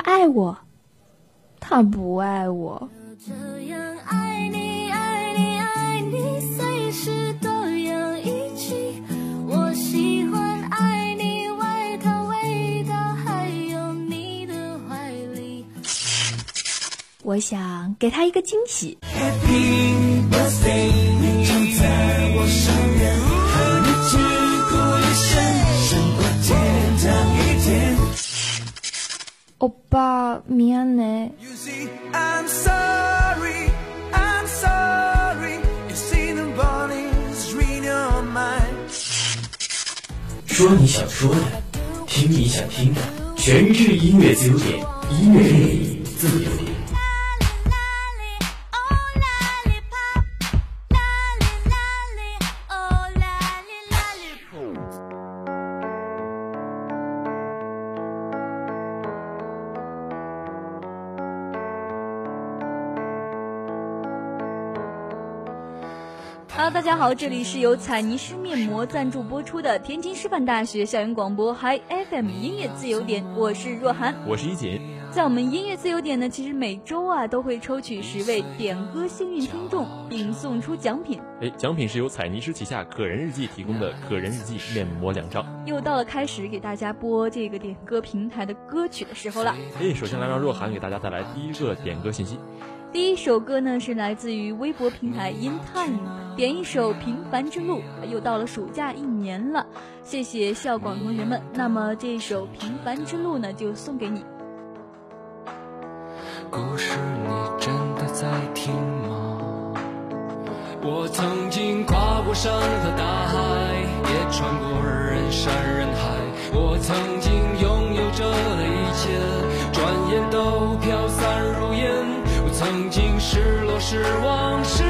爱我。他不爱我。这样爱你爱你爱你随时都一起。我喜欢爱你外套味道还有你的怀里。我想给他一个惊喜。Happy birthday 你。在我身 you see I'm sorry, I'm sorry. You see the bodies in your mind. 说你想说的，听你想听的，全日制音乐自由点，音乐电影自由点。好，这里是由彩泥师面膜赞助播出的天津师范大学校园广播 Hi FM 音乐自由点，我是若涵。我是一锦。在我们音乐自由点呢，其实每周啊都会抽取十位点歌幸运听众，并送出奖品。哎，奖品是由彩泥师旗下可人日记提供的可人日记面膜两张。又到了开始给大家播这个点歌平台的歌曲的时候了。哎，首先来让若涵给大家带来第一个点歌信息。第一首歌呢是来自于微博平台 In Time，点一首《平凡之路》。又到了暑假一年了，谢谢校广同学们。那么这首《平凡之路》呢就送给你。故事你真的在听吗？我曾经跨过山和大海，也穿过人山人海。我曾失望。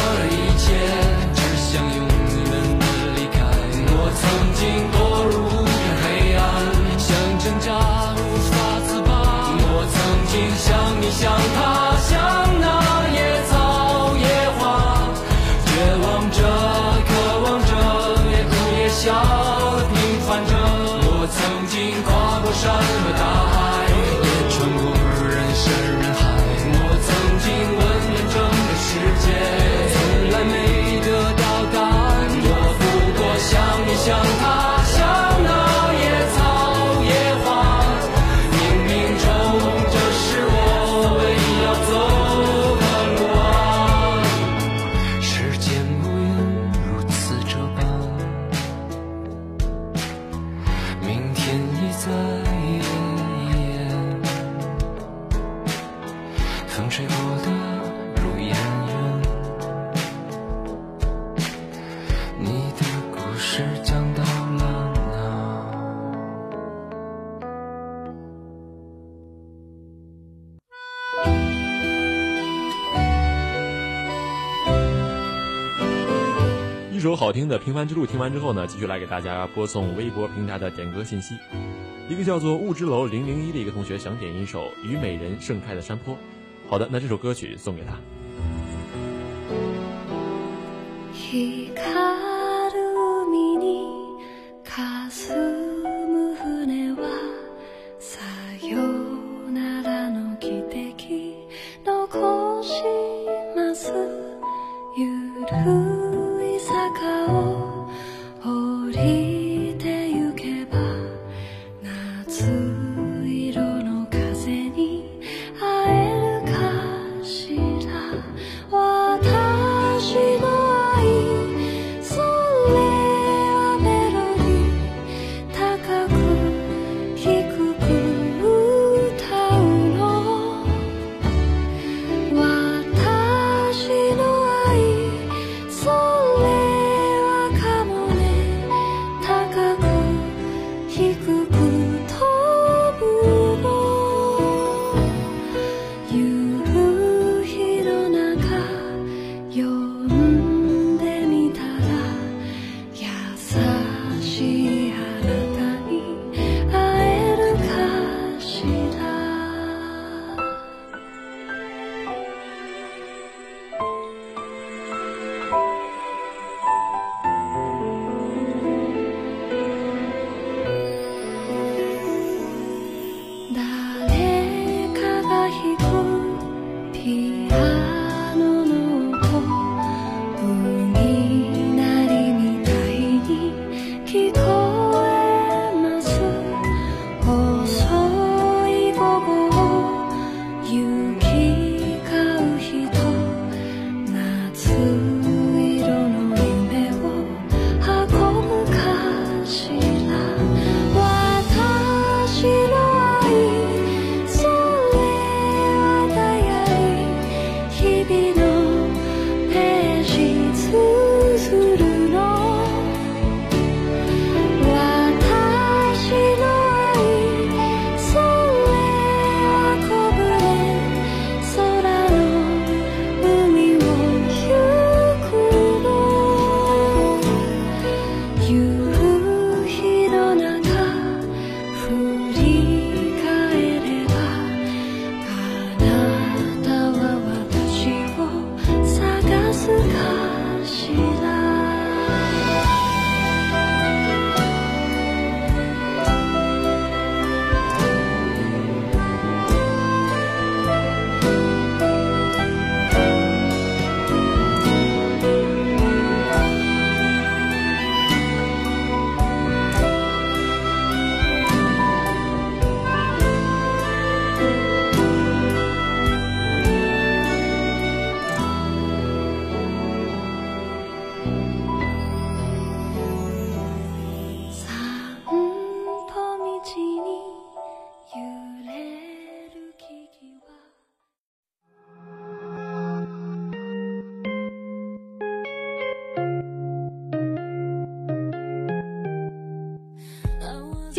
想他。在风吹过的你的故事讲到了哪一首好听的平凡之路听完之后呢继续来给大家播送微博平台的点歌信息。一个叫做雾之楼零零一的一个同学，想点一首《虞美人盛开的山坡》。好的，那这首歌曲送给他。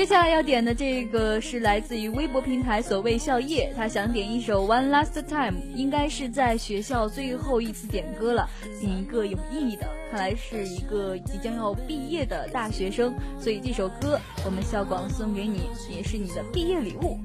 接下来要点的这个是来自于微博平台所谓校夜他想点一首 one last time 应该是在学校最后一次点歌了。点一个有意义的看来是一个即将要毕业的大学生所以这首歌我们校广送给你也是你的毕业礼物。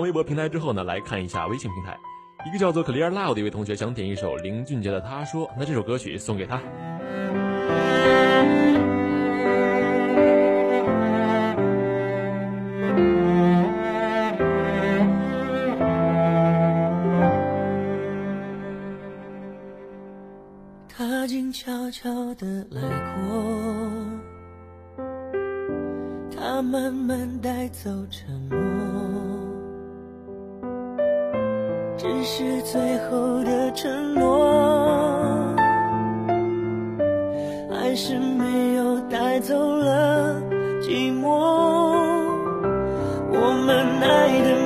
微博平台之后呢，来看一下微信平台。一个叫做 clear love 的一位同学，想点一首林俊杰的《他说》。那这首歌曲送给他。他静悄悄的来过，他慢慢带走沉默。只是最后的承诺还是没有带走了寂寞。我们爱的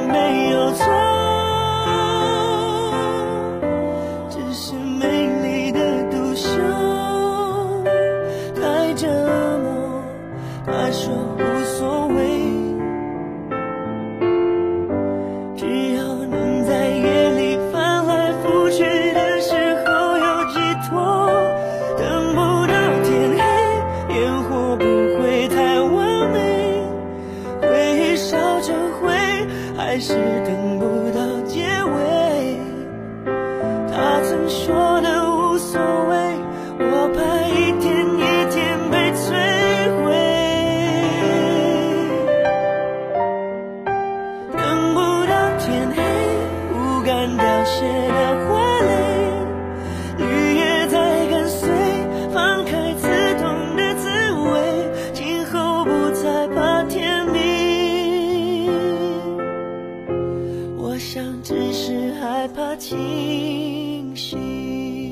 是害怕清醒。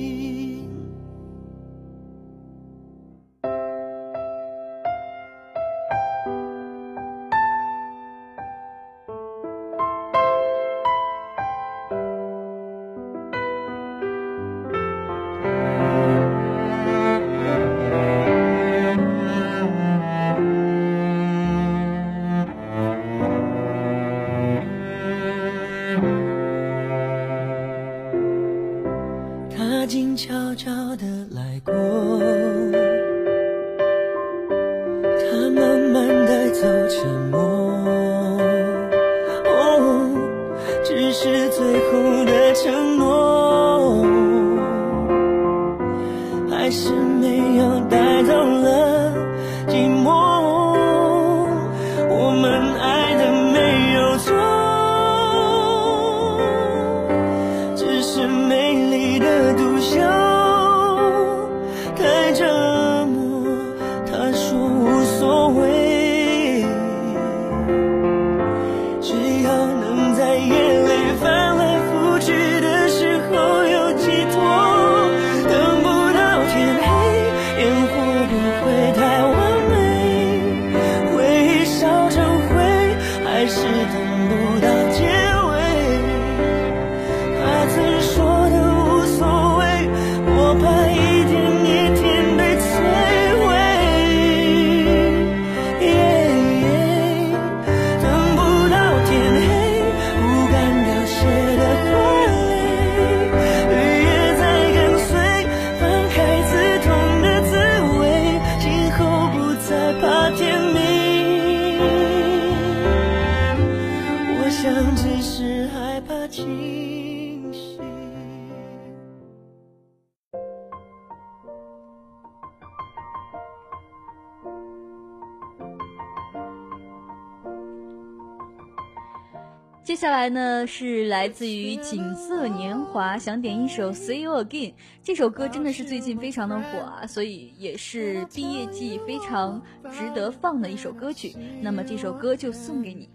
来呢是来自于锦瑟年华，想点一首《See You Again》。这首歌真的是最近非常的火啊，所以也是毕业季非常值得放的一首歌曲。那么这首歌就送给你。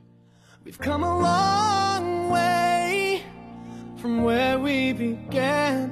We've come a long way from where we began.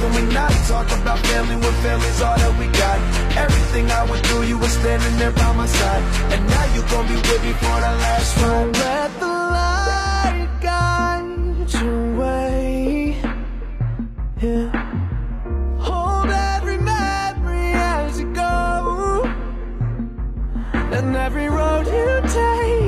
Can we not talk about family when family's all that we got? Everything I went through, you were standing there by my side. And now you gon' be with me for the last ride. Let the light guide your way. Yeah. Hold every memory as you go. And every road you take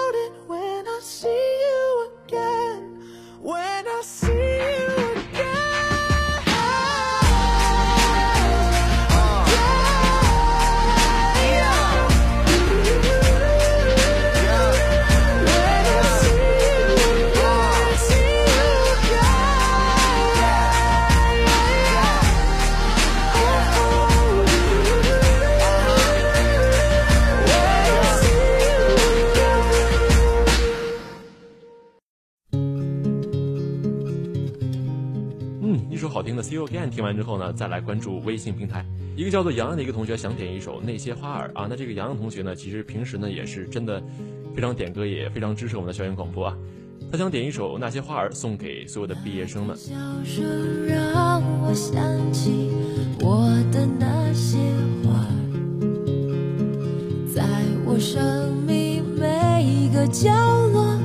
See You Again 听完之后呢，再来关注微信平台。一个叫做洋洋的一个同学想点一首《那些花儿》啊，那这个洋洋同学呢，其实平时呢也是真的非常点歌，也非常支持我们的校园广播啊。他想点一首《那些花儿》送给所有的毕业生们。笑声让我想起我的那些花儿，在我生命每一个角落，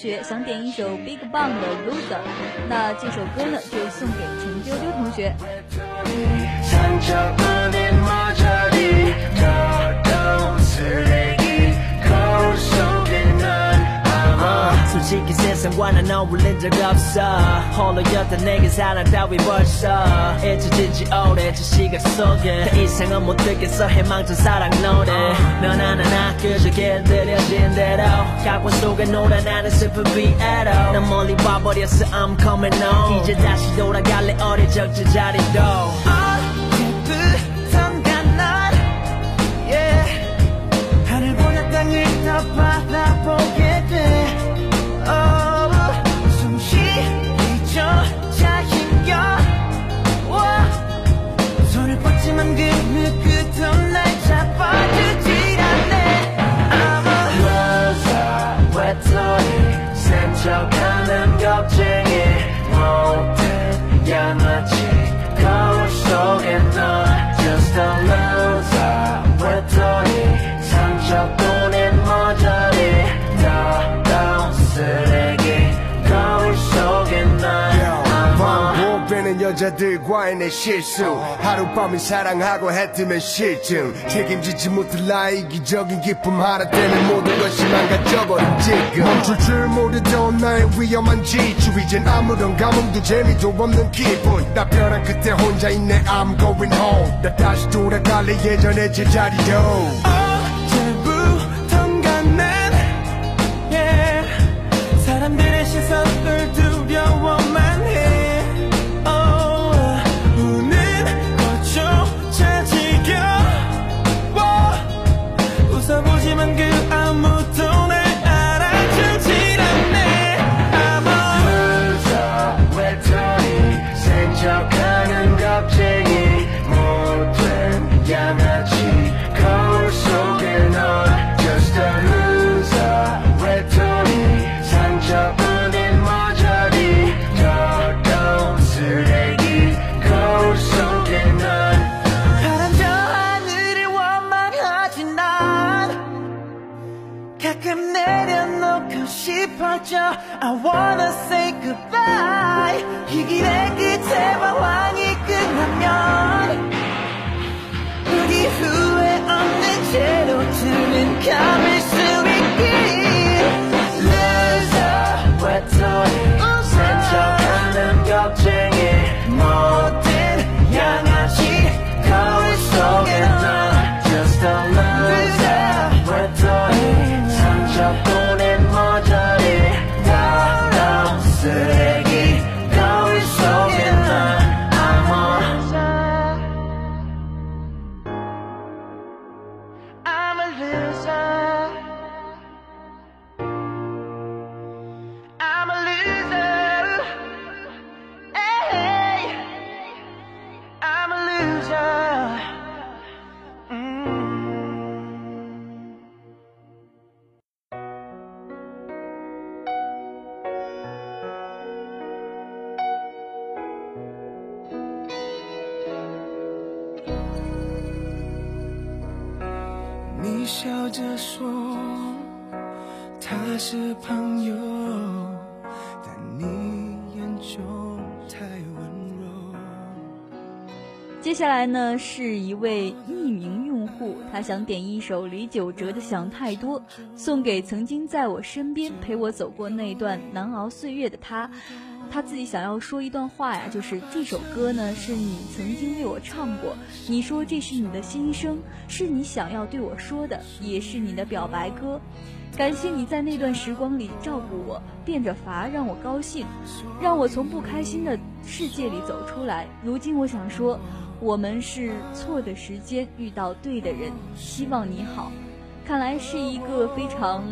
学，想点一首 Big Bang 的 Loser，那这首歌呢就送给陈丢丢同学。 솔직히 세상과 난 어울린 적 없어. 홀로였던 내게 사랑 따위 벌써 잊혀진 지 오래 저 시각 속에 더 이상은 못 듣겠어. 해망전 사랑 노래. 넌 하나나 그저 길들여진 대로. 각본 속에 놀아 나는 슬픈 비애로. 난 멀리 와버렸어. I'm coming home. 이제 다시 돌아갈래. 어릴 적 제자리로 언제부턴가 난 yeah. 하늘 보다 땅을 더 바라보게 touching 여자들과의 내 실수. 하룻밤을 사랑하고 해뜨면 실증. 책임지지 못할 나의 이기적인 기쁨. 하나 때문에 모든 것이 망가져버린 지금. 멈출 줄 모르던 나의 위험한 지추 이젠 아무런 감흥도 재미도 없는 기분. 나 변한 그때 혼자 있네 I'm going home. 나 다시 돌아갈래 예전의 제자리로 I wanna 接下来呢，是一位匿名用户，他想点一首李玖哲的《想太多》，送给曾经在我身边陪我走过那段难熬岁月的他。他自己想要说一段话呀，就是这首歌呢是你曾经为我唱过，你说这是你的心声，是你想要对我说的，也是你的表白歌。感谢你在那段时光里照顾我，变着法让我高兴，让我从不开心的世界里走出来。如今我想说，我们是错的时间遇到对的人，希望你好。看来是一个非常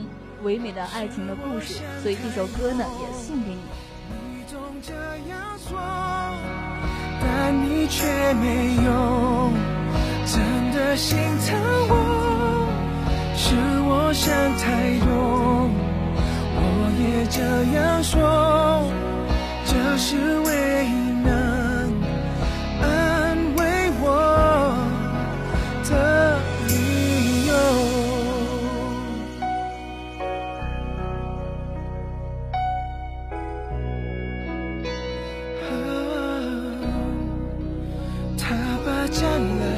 唯美的爱情的故事，所以这首歌呢也送给你。你总这样说，但你却没有真的心疼我。是我想太多，我也这样说，这是唯一霸占了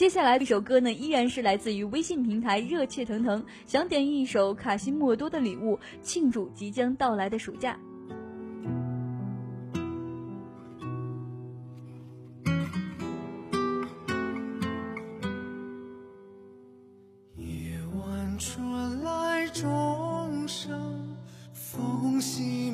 接下来这首歌呢，依然是来自于微信平台热切腾腾，想点一首卡西莫多的礼物，庆祝即将到来的暑假。夜晚传来钟声，风熄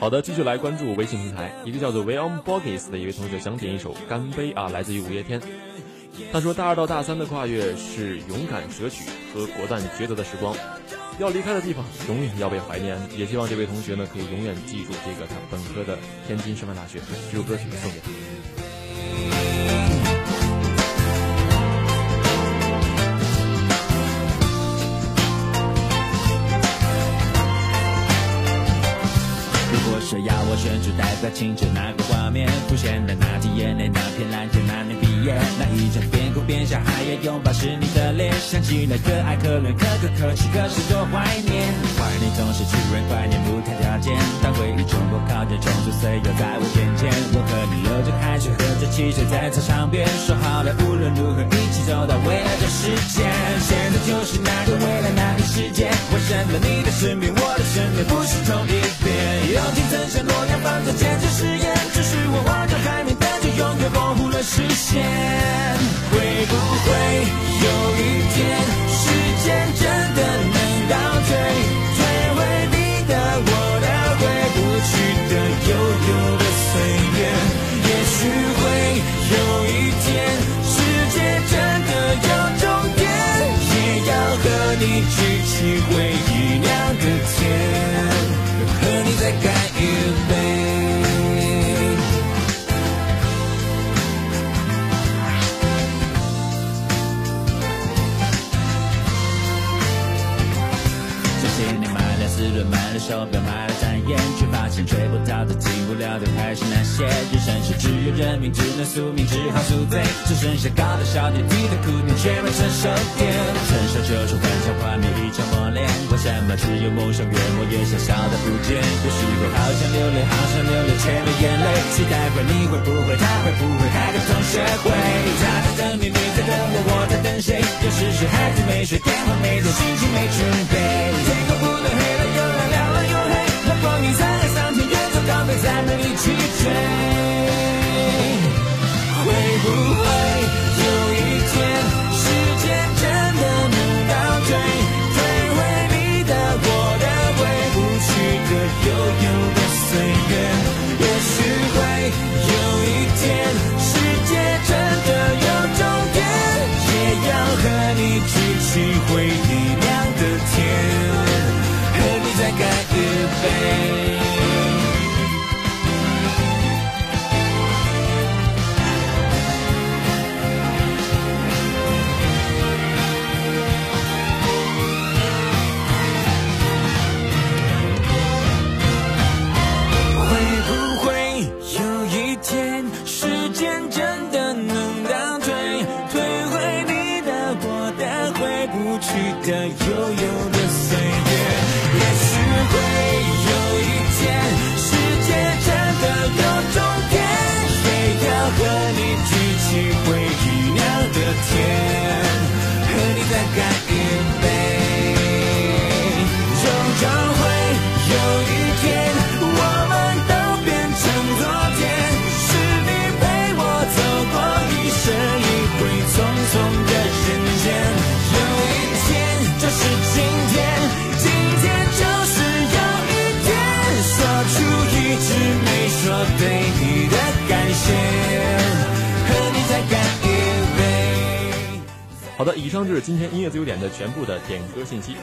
好的，继续来关注微信平台，一个叫做 w e on Borges 的一位同学想点一首《干杯》啊，来自于五月天。他说，大二到大三的跨越是勇敢舍取和果断抉择的时光，要离开的地方永远要被怀念。也希望这位同学呢可以永远记住这个他本科的天津师范大学。这首歌曲送给他。我选出代表青春那个画面，浮现的那滴眼泪，那片蓝天，那年毕业，那一张边哭边笑还要拥抱是你的脸，想起来可爱可怜可可可泣，可是多怀念。怀念总是突然怀念不谈条件，当回忆冲破靠近，冲出岁月在我眼前，我和你流着汗水，喝着汽水在操场边，说好了无论如何一起走到未来的世界。就是那个未来那个世界，为什么你的身边我的身边不是同一边？友情曾像诺亚方舟坚持誓言，只是我望着海面，但却永远模糊了视线。会不会有一天，时间真举起回忆酿的甜，和你再干一杯。这些年买了四轮，买了手表，买了展烟，追不到的、进不了的还是那些。人生是只有认命，只能宿命，只好宿醉。只剩下高的小点，低的苦点，却没成熟点。成熟就是幻想画面一场磨练，为什么只有梦想越磨越小，小的不见？有时候好想流泪，好想流泪，却没眼泪。期待会你会不会，他会不会开个同学会？他在等你，你在等我，我在等谁？有时是孩子没睡，电话没接，心情没准备。追。会不会有一天，时间真的能倒退，退回你的、我的，回不去的、悠悠的岁月？也许会有一天，世界真的有终点，也要和你举起回忆酿的甜，和你再干一杯。酿好的，以上就是今天音乐自由点的全部的点歌信息。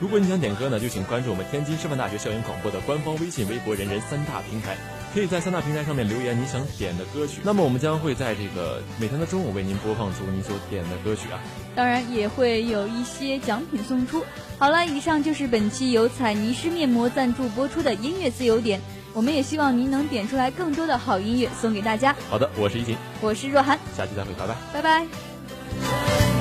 如果你想点歌呢，就请关注我们天津师范大学校园广播的官方微信、微博、人人三大平台，可以在三大平台上面留言你想点的歌曲。那么我们将会在这个每天的中午为您播放出你所点的歌曲啊。当然也会有一些奖品送出。好了，以上就是本期由彩泥师面膜赞助播出的音乐自由点。我们也希望您能点出来更多的好音乐送给大家。好的，我是一琴，我是若涵，下期再会，拜拜。拜拜。